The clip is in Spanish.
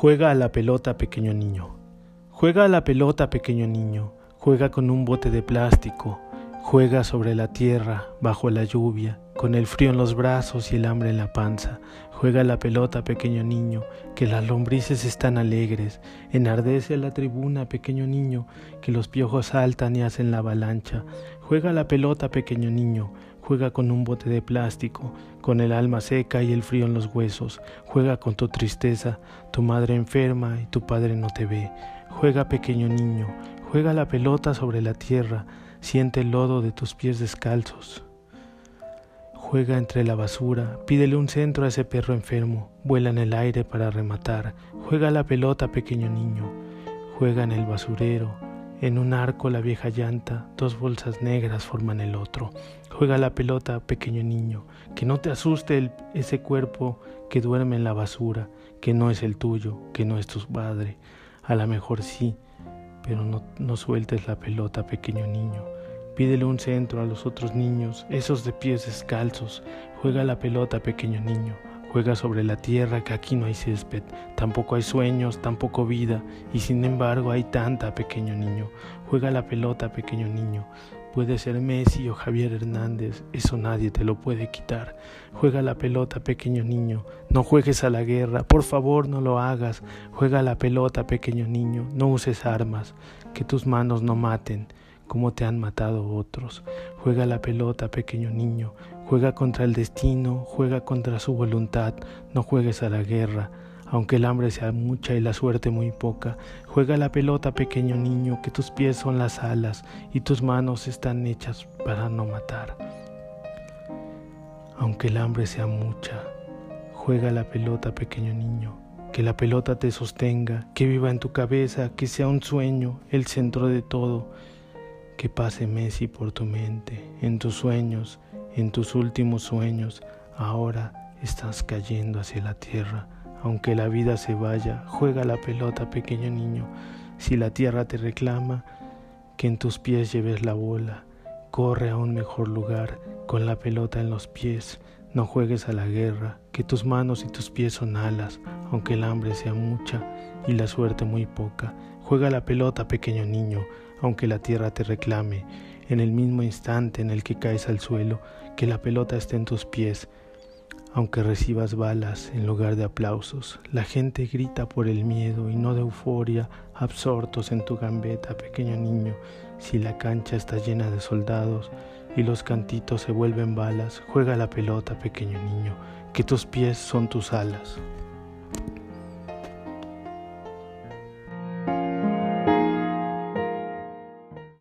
Juega a la pelota, pequeño niño. Juega a la pelota, pequeño niño. Juega con un bote de plástico. Juega sobre la tierra, bajo la lluvia, con el frío en los brazos y el hambre en la panza. Juega a la pelota, pequeño niño, que las lombrices están alegres. Enardece a la tribuna, pequeño niño, que los piojos saltan y hacen la avalancha. Juega a la pelota, pequeño niño, Juega con un bote de plástico, con el alma seca y el frío en los huesos. Juega con tu tristeza, tu madre enferma y tu padre no te ve. Juega pequeño niño, juega la pelota sobre la tierra, siente el lodo de tus pies descalzos. Juega entre la basura, pídele un centro a ese perro enfermo, vuela en el aire para rematar. Juega la pelota pequeño niño, juega en el basurero, en un arco la vieja llanta, dos bolsas negras forman el otro. Juega la pelota, pequeño niño, que no te asuste ese cuerpo que duerme en la basura, que no es el tuyo, que no es tu padre. A lo mejor sí, pero no, no sueltes la pelota, pequeño niño. Pídele un centro a los otros niños, esos de pies descalzos. Juega la pelota, pequeño niño. Juega sobre la tierra que aquí no hay césped, tampoco hay sueños, tampoco vida, y sin embargo hay tanta, pequeño niño. Juega la pelota, pequeño niño. Puede ser Messi o Javier Hernández, eso nadie te lo puede quitar. Juega la pelota, pequeño niño. No juegues a la guerra, por favor no lo hagas. Juega la pelota, pequeño niño. No uses armas, que tus manos no maten como te han matado otros. Juega la pelota, pequeño niño. Juega contra el destino, juega contra su voluntad. No juegues a la guerra, aunque el hambre sea mucha y la suerte muy poca. Juega la pelota, pequeño niño, que tus pies son las alas y tus manos están hechas para no matar. Aunque el hambre sea mucha, juega la pelota, pequeño niño, que la pelota te sostenga, que viva en tu cabeza, que sea un sueño, el centro de todo, que pase Messi por tu mente, en tus sueños, en tus últimos sueños, ahora estás cayendo hacia la tierra aunque la vida se vaya, juega la pelota, pequeño niño. Si la tierra te reclama, que en tus pies lleves la bola. Corre a un mejor lugar con la pelota en los pies. No juegues a la guerra, que tus manos y tus pies son alas, aunque el hambre sea mucha y la suerte muy poca. Juega la pelota, pequeño niño, aunque la tierra te reclame. En el mismo instante en el que caes al suelo, que la pelota esté en tus pies aunque recibas balas en lugar de aplausos, la gente grita por el miedo y no de euforia, absortos en tu gambeta, pequeño niño. Si la cancha está llena de soldados y los cantitos se vuelven balas, juega la pelota, pequeño niño, que tus pies son tus alas.